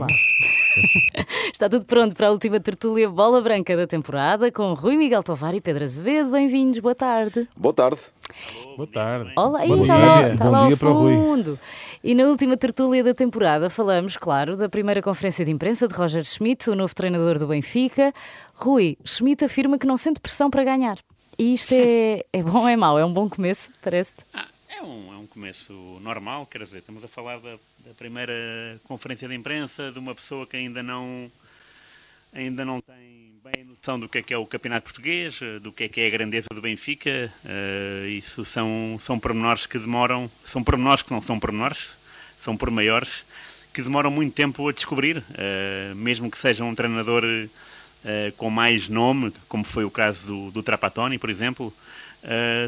lá. Está tudo pronto para a última tertúlia Bola Branca da temporada com Rui Miguel Tovar e Pedro Azevedo. Bem-vindos, boa tarde. Boa tarde. Boa tarde. Olá, Bom está lá, está Bom lá ao fundo. E na última tertúlia da temporada falamos, claro, da primeira conferência de imprensa de Roger Schmidt, o novo treinador do Benfica. Rui, Schmidt afirma que não sente pressão para ganhar. E isto é, é bom ou é mau? É um bom começo, parece-te? Ah, é, um, é um começo normal, quer dizer, estamos a falar da, da primeira conferência de imprensa de uma pessoa que ainda não, ainda não tem bem noção do que é que é o campeonato português, do que é que é a grandeza do Benfica. eh, isso são, são pormenores que demoram, são pormenores que não são pormenores, são por maiores, que demoram muito tempo a descobrir, eh, mesmo que seja um treinador eh, com mais nome, como foi o caso do, do Trapattoni, por exemplo,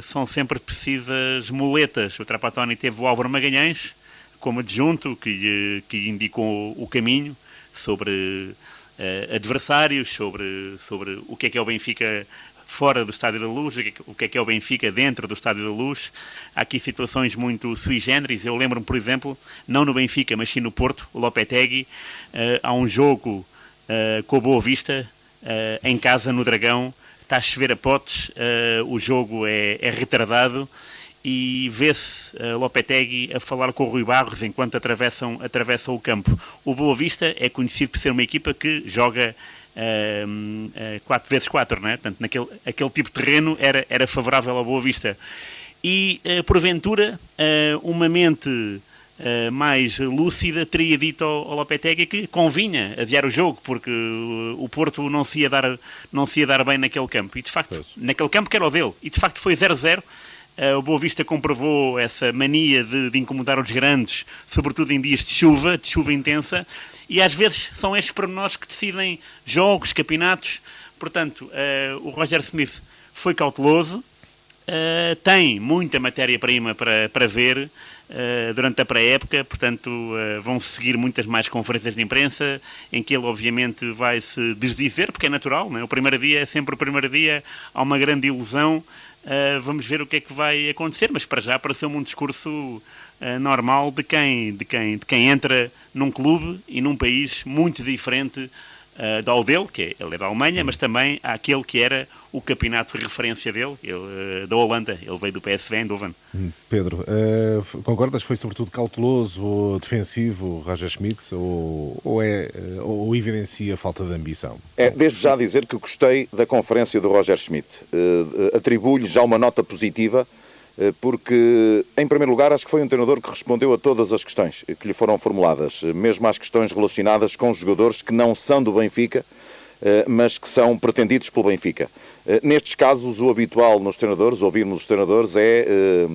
são sempre precisas muletas. O Trapattoni teve o Álvaro Magalhães como adjunto, que, lhe- que indicou o caminho sobre eh, adversários, sobre, sobre o que é que é o Benfica fora do Estádio da Luz, o que é que- o que é que é o Benfica dentro do Estádio da Luz. Há aqui situações muito sui generis. Eu lembro-me, por exemplo, não no Benfica, mas sim no Porto, o Lopetegui, eh, há um jogo eh, com a Boa Vista, eh, em casa, no Dragão, está a chover a potes, eh, o jogo é, é retardado e vê-se uh, Lopetegui a falar com o Rui Barros enquanto atravessam, atravessam o campo. O Boa Vista é conhecido por ser uma equipa que joga uh, 4x4, né? Portanto, naquele, aquele tipo de terreno era, era favorável ao Boa Vista. E, uh, porventura, uh, uma mente uh, mais lúcida teria dito ao, ao Lopetegui que convinha adiar o jogo, porque uh, o Porto não se, ia dar, não se ia dar bem naquele campo. E, de facto, Pois. naquele campo que era o dele. E, de facto, foi 0-0. Uh, o Boa Vista comprovou essa mania de, de incomodar os grandes, sobretudo em dias de chuva, de chuva intensa, e às vezes são estes pormenores que decidem jogos, campeonatos. Portanto, uh, o Roger Smith foi cauteloso, uh, tem muita matéria-prima para, para ver durante a pré-época, portanto, vão seguir muitas mais conferências de imprensa, em que ele, obviamente, vai se desdizer, porque é natural, não é? o primeiro dia é sempre o primeiro dia, há uma grande ilusão. Uh, vamos ver o que é que vai acontecer, mas para já pareceu-me um discurso uh, normal de quem, de, quem, de quem entra num clube e num país muito diferente uh, da dele, que é, ele é da Alemanha, mas também aquele que era o campeonato de referência dele, ele, uh, da Holanda, ele veio do PSV Eindhoven. Pedro, eh, f- concordas? Foi sobretudo cauteloso ou defensivo o Roger Schmidt ou, ou, é, eh, ou evidencia falta de ambição? É, desde já dizer que gostei da conferência do Roger Schmidt. Eh, eh, Atribuo-lhe já uma nota positiva, eh, porque, em primeiro lugar, acho que foi um treinador que respondeu a todas as questões que lhe foram formuladas, eh, mesmo às questões relacionadas com jogadores que não são do Benfica, eh, mas que são pretendidos pelo Benfica. Eh, Nestes casos, o habitual nos treinadores, ouvirmos os treinadores, é eh,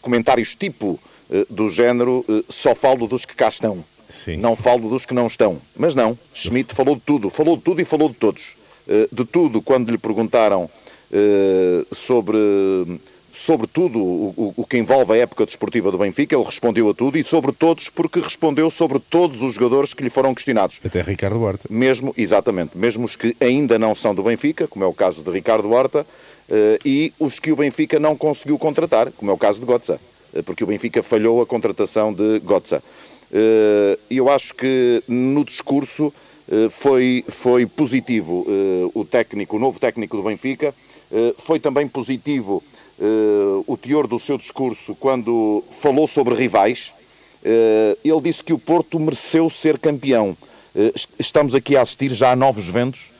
comentários tipo eh, do género eh, só falo dos que cá estão. Sim. Não falo dos que não estão. Mas não, Schmidt falou de tudo, falou de tudo e falou de todos. Eh, De tudo, quando lhe perguntaram eh, sobre, sobre tudo o, o- que envolve a época desportiva do Benfica, ele respondeu a tudo e sobre todos, porque respondeu sobre todos os jogadores que lhe foram questionados. Até Ricardo Horta. Mesmo, exatamente, mesmo os que ainda não são do Benfica, como é o caso de Ricardo Horta, eh, e os que o Benfica não conseguiu contratar, como é o caso de Gotza, eh, porque o Benfica falhou a contratação de Gotza. Eh, E eu acho que no discurso eh, foi, foi positivo eh, o técnico, o novo técnico do Benfica, eh, foi também positivo eh, o teor do seu discurso quando falou sobre rivais, eh, ele disse que o Porto mereceu ser campeão. Est- Estamos aqui a assistir já a novos ventos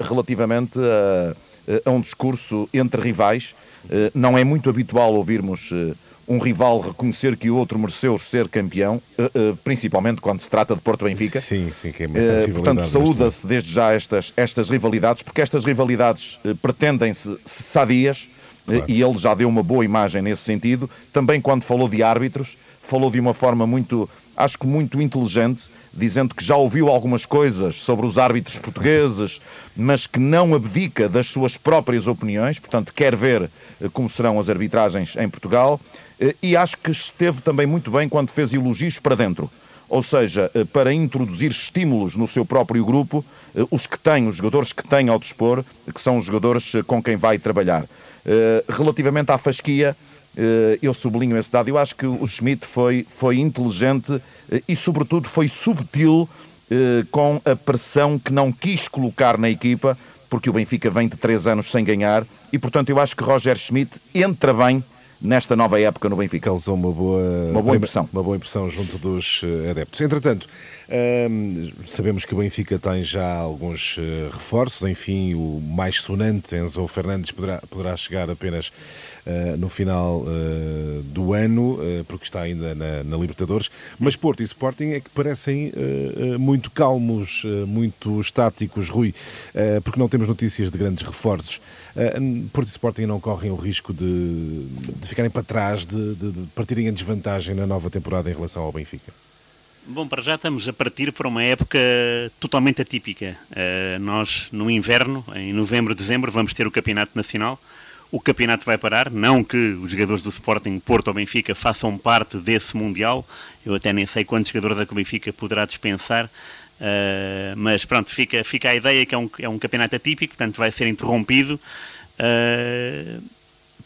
relativamente a, a um discurso entre rivais. Não é muito habitual ouvirmos um rival reconhecer que o outro mereceu ser campeão, principalmente quando se trata de Porto Benfica. Sim, sim, que é rivalidade portanto, saúda-se desde já estas, estas rivalidades, porque estas rivalidades pretendem-se sadias, eh, e ele já deu uma boa imagem nesse sentido. Também quando falou de árbitros, falou de uma forma muito, acho que muito inteligente, dizendo que já ouviu algumas coisas sobre os árbitros portugueses, mas que não abdica das suas próprias opiniões, portanto, quer ver eh, como serão as arbitragens em Portugal. Eh, E acho que esteve também muito bem quando fez elogios para dentro ou seja, eh, para introduzir estímulos no seu próprio grupo, eh, os que têm, os jogadores que têm ao dispor, que são os jogadores eh, com quem vai trabalhar. Relativamente à fasquia, eu sublinho esse dado, eu acho que o Schmidt foi, foi inteligente e, sobretudo, foi subtil com a pressão que não quis colocar na equipa, porque o Benfica vem de três anos sem ganhar, e portanto eu acho que Roger Schmidt entra bem nesta nova época no Benfica. Causou uma boa, uma boa impressão. Uma boa impressão junto dos eh, adeptos. Entretanto, hum, sabemos que o Benfica tem já alguns uh, reforços, enfim, o mais sonante, Enzo Fernandes, poderá, poderá chegar apenas no final uh, do ano, porque está ainda na, na, Libertadores, mas Porto e Sporting é que parecem muito calmos, muito estáticos, Rui, porque não temos notícias de grandes reforços. Porto e Sporting não correm o risco de, de ficarem para trás, de, de, de partirem em desvantagem na nova temporada em relação ao Benfica? Bom, para já estamos a partir para uma época totalmente atípica. Uh, nós, no inverno, em novembro, dezembro, vamos ter o Campeonato Nacional. O campeonato vai parar, não que os jogadores do Sporting, Porto ou Benfica façam parte desse Mundial. Eu até nem sei quantos jogadores é que o Benfica poderá dispensar. Uh, mas pronto, fica, fica a ideia que é um, é um campeonato atípico, portanto vai ser interrompido. Uh,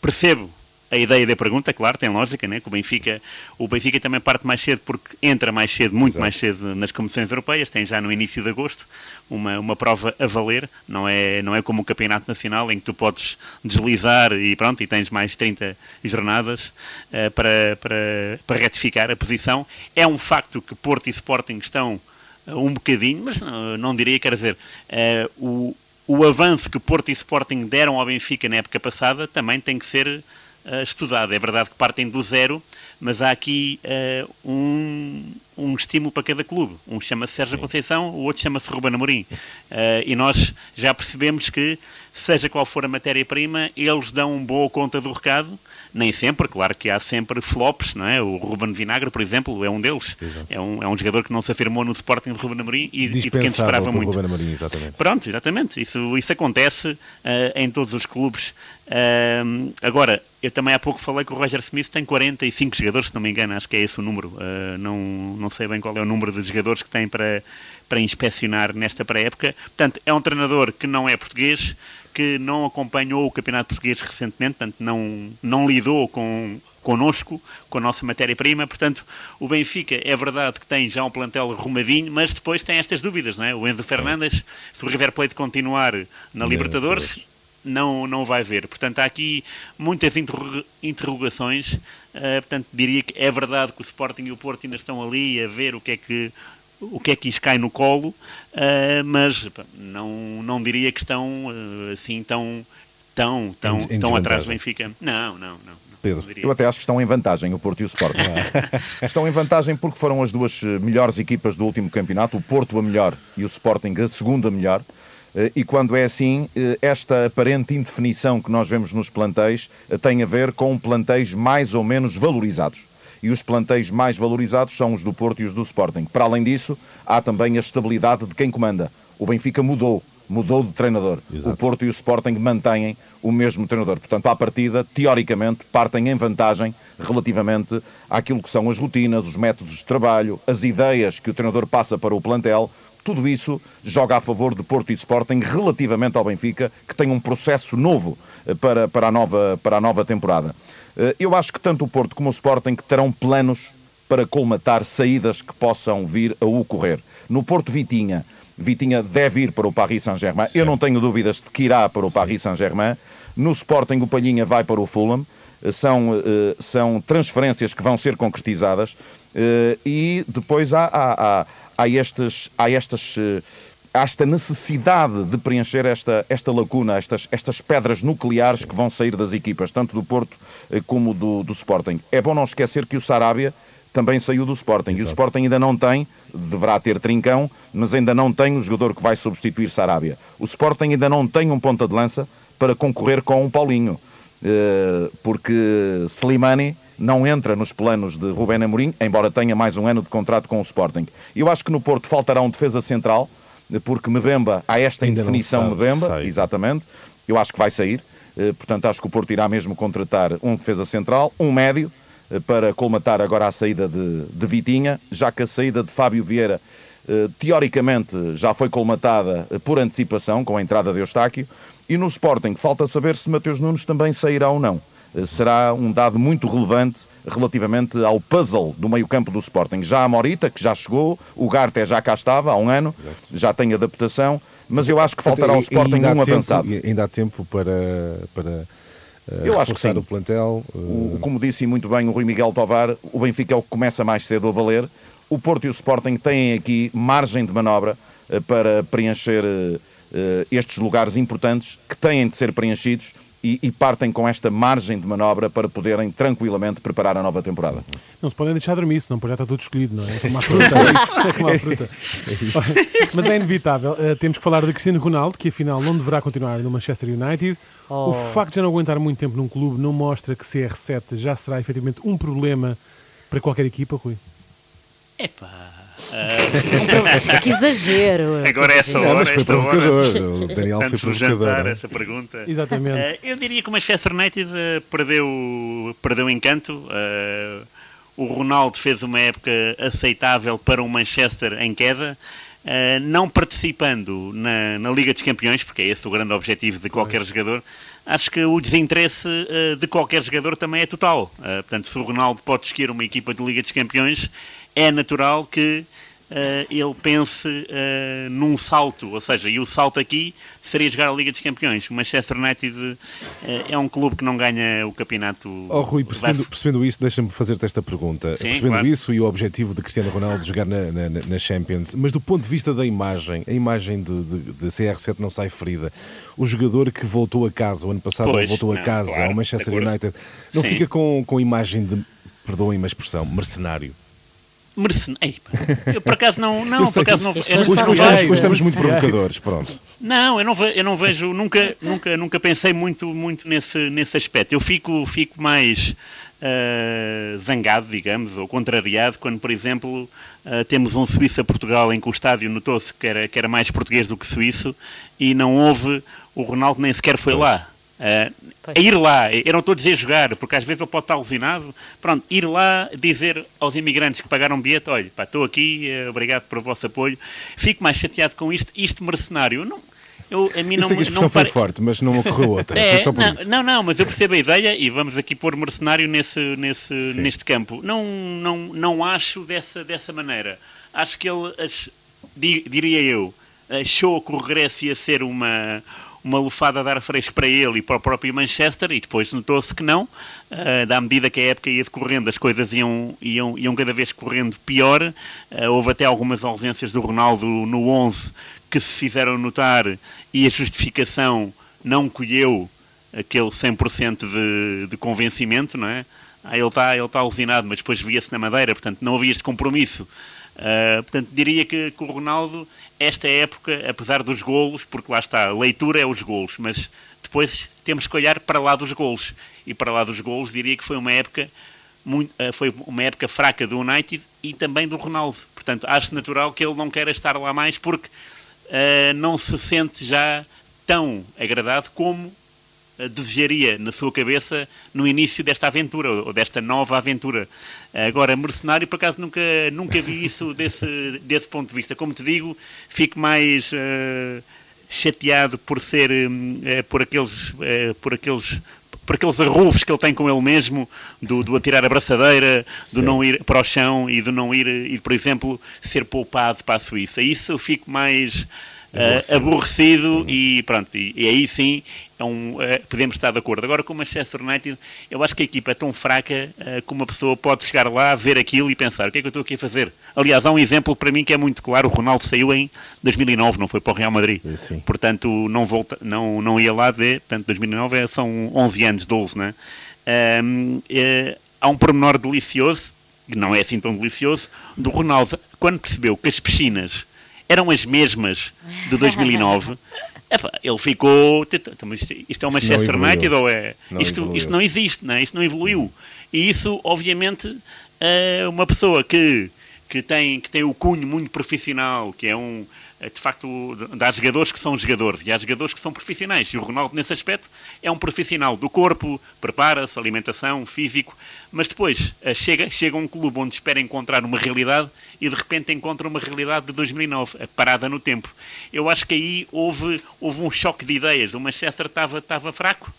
percebo a ideia da pergunta, claro, tem lógica, né? que o Benfica, o Benfica também parte mais cedo porque entra mais cedo, muito Exato. mais cedo nas competições europeias, tem já no início de agosto uma, uma prova a valer, não é, não é como o Campeonato Nacional em que tu podes deslizar e pronto, e tens mais 30 jornadas uh, para, para, para retificar a posição. É um facto que Porto e Sporting estão uh, um bocadinho, mas não, não diria, quer dizer, uh, o, o avanço que Porto e Sporting deram ao Benfica na época passada também tem que ser uh, estudado. É verdade que partem do zero, mas há aqui uh, um, um estímulo para cada clube. Um chama-se Sérgio Conceição, o outro chama-se Ruben Amorim. Uh, e nós já percebemos que, seja qual for a matéria-prima, eles dão boa conta do recado. Nem sempre, claro que há sempre flops, não é? O Ruben Vinagre, por exemplo, é um deles. É um, é um jogador que não se afirmou no Sporting de Ruben Amorim e, e de quem se esperava muito. Ruben Amorim, exatamente. Pronto, exatamente. Isso, isso acontece uh, em todos os clubes. Uh, agora, eu também há pouco falei que o Roger Smith tem 45 jogadores, se não me engano, acho que é esse o número. Uh, não, não sei bem qual é o número de jogadores que tem para, para inspecionar nesta pré-época. Portanto, é um treinador que não é português, que não acompanhou o Campeonato Português recentemente, portanto, não, não lidou com connosco, com a nossa matéria-prima. Portanto, o Benfica é verdade que tem já um plantel arrumadinho, mas depois tem estas dúvidas, não é? O Enzo Fernandes, se o River Plate continuar na Libertadores, não, não vai ver. Portanto, há aqui muitas interrogações. Uh, portanto, diria que é verdade que o Sporting e o Porto ainda estão ali a ver o que é que o que é que lhes cai no colo, uh, mas não, não diria que estão uh, assim tão, tão, tão, em, tão atrás do Benfica. Não, não, não. Pedro. Eu até acho que estão em vantagem, o Porto e o Sporting. estão em vantagem porque foram as duas melhores equipas do último campeonato, o Porto a melhor e o Sporting a segunda melhor. Eh, e quando é assim, eh, esta aparente indefinição que nós vemos nos plantéis eh, tem a ver com plantéis mais ou menos valorizados. E os plantéis mais valorizados são os do Porto e os do Sporting. Para além disso, há também a estabilidade de quem comanda. O Benfica mudou, mudou de treinador. Exato. O Porto e o Sporting mantêm o mesmo treinador. Portanto, à partida, teoricamente, partem em vantagem relativamente àquilo que são as rotinas, os métodos de trabalho, as ideias que o treinador passa para o plantel, tudo isso joga a favor de Porto e Sporting relativamente ao Benfica, que tem um processo novo eh, para, para, a, nova, para a nova temporada. Eh, eu acho que tanto o Porto como o Sporting terão planos para colmatar saídas que possam vir a ocorrer. No Porto Vitinha, Vitinha deve ir para o Paris Saint-Germain. Eu não tenho dúvidas de que irá para o Paris Saint-Germain. No Sporting, o Palhinha vai para o Fulham. Eh, são, são transferências que vão ser concretizadas. E depois há, há, há há, estes, há estas eh, há esta necessidade de preencher esta, esta lacuna, estas, estas pedras nucleares Sim. que vão sair das equipas, tanto do Porto eh, como do, do Sporting. É bom não esquecer que o Sarabia também saiu do Sporting. Exato. E o Sporting ainda não tem, deverá ter Trincão, mas ainda não tem o jogador que vai substituir Sarabia. O Sporting ainda não tem um ponta de lança para concorrer com o Paulinho, eh, porque Slimani não entra nos planos de Rubén Amorim, embora tenha mais um ano de contrato com o Sporting. Eu acho que no Porto faltará um defesa central, porque Mebemba, há esta Ainda indefinição Mebemba, sai. exatamente, eu acho que vai sair, eh, portanto acho que o Porto irá mesmo contratar um defesa central, um médio, eh, para colmatar agora a saída de, de Vitinha, já que a saída de Fábio Vieira eh, teoricamente já foi colmatada por antecipação com a entrada de Eustáquio, e no Sporting falta saber se Mateus Nunes também sairá ou não. Será um dado muito relevante relativamente ao puzzle do meio-campo do Sporting. Já a Morita, que já chegou, o Garte já cá estava há um ano, já tem adaptação, mas eu acho que faltará ao Sporting um tempo, avançado. Ainda há tempo para, para uh, eu acho que sim. o plantel. Uh... O, como disse muito bem o Rui Miguel Tovar, o Benfica é o que começa mais cedo a valer. O Porto e o Sporting têm aqui margem de manobra uh, para preencher estes lugares importantes que têm de ser preenchidos e, e, partem com esta margem de manobra para poderem tranquilamente preparar a nova temporada. Não se podem deixar dormir, senão já está tudo escolhido, não é? É como a fruta. é como a fruta. É Mas é inevitável. Uh, temos que falar de Cristiano Ronaldo, que afinal não deverá continuar no Manchester United. Oh. O facto de já não aguentar muito tempo num clube não mostra que CR7 já será efetivamente um problema para qualquer equipa, Rui? Epá. Uh... que exagero. Agora é essa hora, não, foi provocador. O Daniel foi provocador. essa pergunta. Exatamente. Uh, eu diria que o Manchester United uh, perdeu, perdeu encanto. o Ronaldo fez uma época aceitável para um Manchester em queda. Uh, não participando na, na, Liga dos Campeões, porque é esse o grande objetivo de qualquer pois. jogador, acho que o desinteresse uh, de qualquer jogador também é total. Uh, portanto, se o Ronaldo pode escolher uma equipa de Liga dos Campeões, é natural que uh, ele pense uh, num salto, ou seja, e o salto aqui seria jogar a Liga dos Campeões. O Manchester United uh, é um clube que não ganha o campeonato. Oh, Rui, percebendo, percebendo isso, deixa-me fazer-te esta pergunta. Sim, percebendo claro. isso e o objetivo de Cristiano Ronaldo jogar na, na, na, Champions, mas do ponto de vista da imagem, a imagem de, de, de CR7 não sai ferida. O jogador que voltou a casa, o ano passado pois, voltou a casa claro, ao Manchester United, não Sim. fica com, com a imagem de, perdoem uma expressão, mercenário? Mercenário. Eu por acaso não. não por acaso não, eu não, vejo, estamos muito provocadores, pronto. Não, eu não, vejo, eu não vejo, nunca, nunca, nunca pensei muito, muito nesse, nesse aspecto. Eu fico, fico mais uh, zangado, digamos, ou contrariado, quando, por exemplo, uh, temos um Suíça-Portugal em que o estádio notou-se que era, que era mais português do que suíço e não houve. O Ronaldo nem sequer foi lá. Uh, a ir lá, eu não estou a dizer jogar, porque às vezes ele pode estar alucinado. Pronto, ir lá dizer aos imigrantes que pagaram bilhete: olha, pá, estou aqui, uh, obrigado pelo vosso apoio. Fico mais chateado com isto, isto mercenário. Não, eu, a mim eu não, sei que a expressão não foi pare... forte, mas não ocorreu outra. É, não, não, não, mas eu percebo a ideia e vamos aqui pôr mercenário nesse, nesse, neste campo. Não, não, não acho dessa, dessa maneira. Acho que ele, diria eu, achou que o regresso ia ser uma uma lufada de ar fresco para ele e para o próprio Manchester, e depois notou-se que não, uh, da medida que a época ia decorrendo, as coisas iam, iam, iam cada vez correndo pior. Uh, houve até algumas ausências do Ronaldo no 11 que se fizeram notar e a justificação não colheu aquele 100% de, de convencimento, não é? Ah, ele está ele tá alucinado, mas depois via-se na Madeira, portanto não havia este compromisso. Uh, portanto, diria que, que, o Ronaldo, esta época, apesar dos golos, porque lá está, a leitura é os golos, mas depois temos que olhar para lá dos golos. E para lá dos golos, diria que foi uma época muito, uh, foi uma época fraca do United e também do Ronaldo. Portanto, acho natural que ele não queira estar lá mais porque uh, não se sente já tão agradado como desejaria na sua cabeça no início desta aventura, ou desta nova aventura. Agora, mercenário, por acaso, nunca, nunca vi isso desse, desse ponto de vista. Como te digo, fico mais uh, chateado por ser, uh, por aqueles, uh, por aqueles por aqueles arrufos que ele tem com ele mesmo, do, do atirar a braçadeira, Sim. do não ir para o chão e do não ir, e, por exemplo, ser poupado para a Suíça. Isso eu fico mais uh, aborrecido uhum. e pronto, e, e, aí sim é um, uh, podemos estar de acordo. Agora com o Manchester United, eu acho que a equipa é tão fraca uh, que uma pessoa pode chegar lá, ver aquilo e pensar, o que é que eu estou aqui a fazer? Aliás, há um exemplo para mim que é muito claro, o Ronaldo saiu em 2009, não foi para o Real Madrid. Sim. Portanto, não, volta, não, não ia lá de, portanto, 2009 é, são 11 anos, 12, né? Um, é, há um pormenor delicioso, que não é assim tão delicioso, do Ronaldo, quando percebeu que as piscinas eram as mesmas de 2009. Epá, ele ficou. Isto, isto é uma Manchester United ou é. Não isto, isto não existe, não é? isto não evoluiu. E isso, obviamente, é uma pessoa que, que, tem, que tem o cunho muito profissional, que é um de facto, há jogadores que são jogadores e há jogadores que são profissionais. E o Ronaldo, nesse aspecto, é um profissional do corpo, prepara-se, alimentação, físico, mas depois eh, chega, chega a um clube onde espera encontrar uma realidade e de repente encontra uma realidade de 2009, parada no tempo. Eu acho que aí houve, houve um choque de ideias. O Manchester estava, estava fraco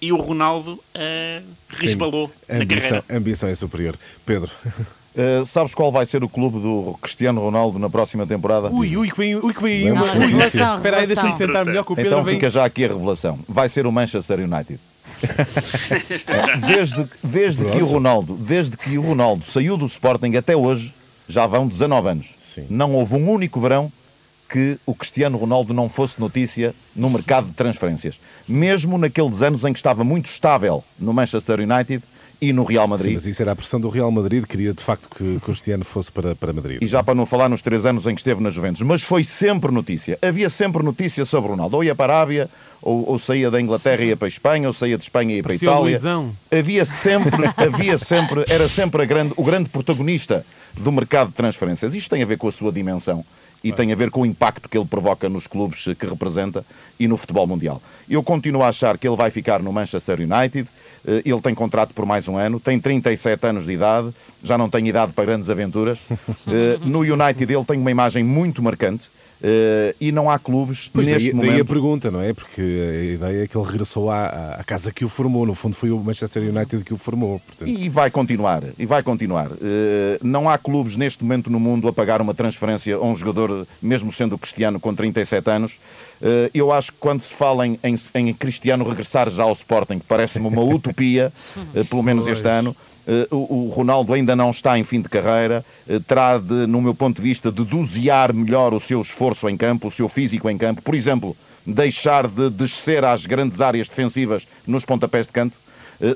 e o Ronaldo uh, resbalou a na ambição, carreira. a ambição é superior. Pedro, Uh, sabes qual vai ser o clube do Cristiano Ronaldo na próxima temporada? Ui, ui, que vem, ui, que vem aí uma. Revelação, Espera aí, deixa-me sentar melhor que o Pedro Então vem. fica já aqui a revelação. Vai ser o Manchester United. Desde, desde que o Ronaldo, desde que o Ronaldo saiu do Sporting até hoje, já vão 19 anos. Sim. Não houve um único verão que o Cristiano Ronaldo não fosse notícia no mercado de transferências. Mesmo naqueles anos em que estava muito estável no Manchester United e no Real sim, Madrid. mas isso era a pressão do Real Madrid, queria de facto que Cristiano fosse para, para Madrid. E já para não falar nos três anos em que esteve na Juventus, mas foi sempre notícia. Havia sempre notícia sobre o Ronaldo. Ou ia para a Arábia, ou, ou saía da Inglaterra e ia para a Espanha, ou saía de Espanha e ia para a Itália. Luizão. Havia sempre, havia sempre, era sempre a grande, o grande protagonista do mercado de transferências. Isto tem a ver com a sua dimensão e tem a ver com o impacto que ele provoca nos clubes que representa e no futebol mundial. Eu continuo a achar que ele vai ficar no Manchester United. Eh, Ele tem contrato por mais um ano, tem 37 anos de idade, já não tem idade para grandes aventuras. Eh, No United ele tem uma imagem muito marcante eh, e não há clubes Pois neste daí, daí momento. a pergunta, não é? Porque a ideia é que ele regressou à, à casa que o formou. No fundo, foi o Manchester United que o formou. Portanto, E vai continuar, e vai continuar. Eh, não há clubes neste momento no mundo a pagar uma transferência a um jogador, mesmo sendo Cristiano com 37 anos. Eh, eu acho que quando se fala em, em, em Cristiano regressar já ao Sporting, que parece-me uma utopia, eh, pelo menos este ano, eh, o, Ronaldo ainda não está em fim de carreira, terá de, no meu ponto de vista, de dosear melhor o seu esforço em campo, o seu físico em campo. Por exemplo, deixar de descer às grandes áreas defensivas nos pontapés de canto,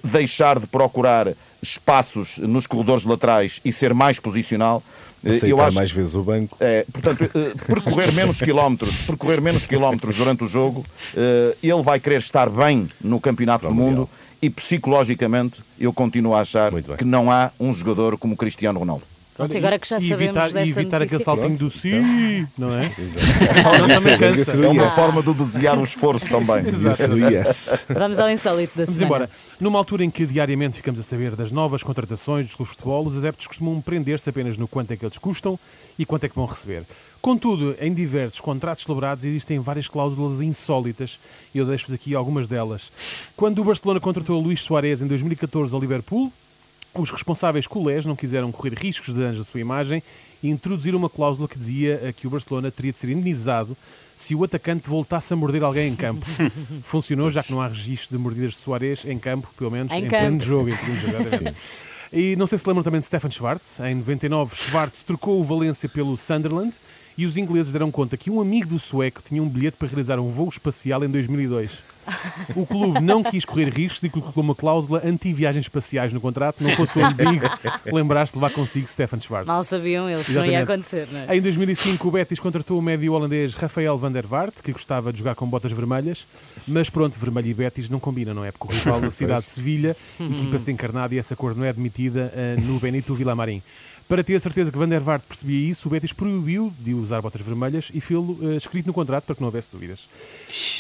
deixar de procurar espaços nos corredores laterais e ser mais posicional. Aceitar mais vezes o banco. é, portanto, eh, percorrer menos quilómetros, percorrer menos quilómetros durante o jogo, eh, ele vai querer estar bem no campeonato Para do mundo Mundial. e psicologicamente eu continuo a achar que não há um jogador como Cristiano Ronaldo. Pronto, agora que já e sabemos evitar, desta e evitar aquele saltinho do sim, não é? Não, Não, também cansa. É uma forma de dosear o esforço também. Isso do yes. Vamos ao insólito da Vamos semana. embora. Numa altura em que diariamente ficamos a saber das novas contratações dos clubes de futebol, os adeptos costumam prender-se apenas no quanto é que eles custam e quanto é que vão receber. Contudo, em diversos contratos celebrados existem várias cláusulas insólitas e eu deixo-vos aqui algumas delas. Quando o Barcelona contratou Luís Soares em 2014 ao Liverpool, os responsáveis culés não quiseram correr riscos de danos à sua imagem e introduziram uma cláusula que dizia que o Barcelona teria de ser indenizado se o atacante voltasse a morder alguém em campo. Funcionou, já que não há registro de mordidas de Soares em campo, pelo menos Em em, campo. pleno jogo. Em pleno jogo já deve- E não sei se lembram também de Stefan Schwartz. Em 99, Schwartz trocou o Valência pelo Sunderland e os ingleses deram conta que um amigo do sueco tinha um bilhete para realizar um voo espacial em 2002. O clube não quis correr riscos e colocou uma cláusula anti-viagens espaciais no contrato. Não fosse o amigo lembrar-se de levar consigo Stefan Schwartz. Mal sabiam eles que não ia acontecer, não é? Em 2005, o Betis contratou o médio holandês Rafael van der Vaart, que gostava de jogar com botas vermelhas, mas pronto, vermelho e Betis não combinam, não é? Porque o rival da cidade de Sevilha, equipa-se de encarnado e essa cor não é admitida eh, no Benito Villamarim. Para ter a certeza que Van der Vaart percebia isso, o Betis proibiu de usar botas vermelhas e fê-lo eh, escrito no contrato para que não houvesse dúvidas.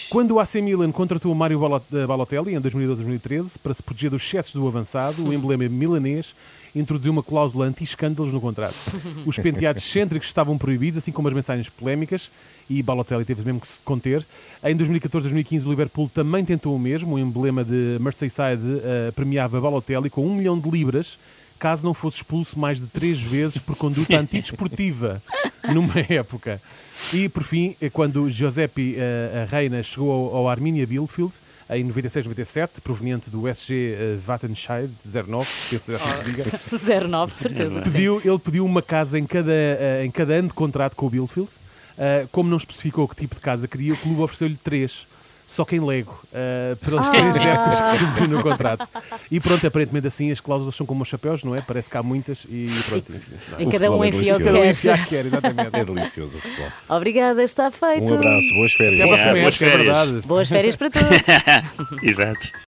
Quando o AC Milan contratou o Mário eh, Balotelli em 2012-2013 para se proteger dos excessos do avançado, o emblema milanês introduziu uma cláusula anti-escândalos no contrato. Os penteados excêntricos estavam proibidos, assim como as mensagens polémicas, e Balotelli teve mesmo que se conter. Em 2014-2015 o Liverpool também tentou o mesmo, o emblema de Merseyside eh, premiava Balotelli com um milhão de libras caso não fosse expulso mais de três vezes por conduta antidesportiva numa época. E, por fim, eh, quando Giuseppe eh, Reina chegou ao, ao Arminia Bielefeld, em 96-97, proveniente do SG eh, Wattenscheid 09, penso que assim se diga, 09, de certeza. pediu, ele pediu uma casa em cada, eh, em cada ano de contrato com o Bielefeld. Eh, como não especificou que tipo de casa queria, o clube ofereceu-lhe três. Só que em Lego, eh, pelas três épocas que cumpriu no contrato. E pronto, aparentemente assim as cláusulas são como os chapéus, não é? Parece que há muitas e pronto. Enfim, não é? E cada futebol um é enfia o que um quer. que quer, exatamente. É delicioso o futebol. Obrigada, está feito. Um abraço, boas férias. Até a próxima boas é férias. verdade. Boas férias para todos. Exato.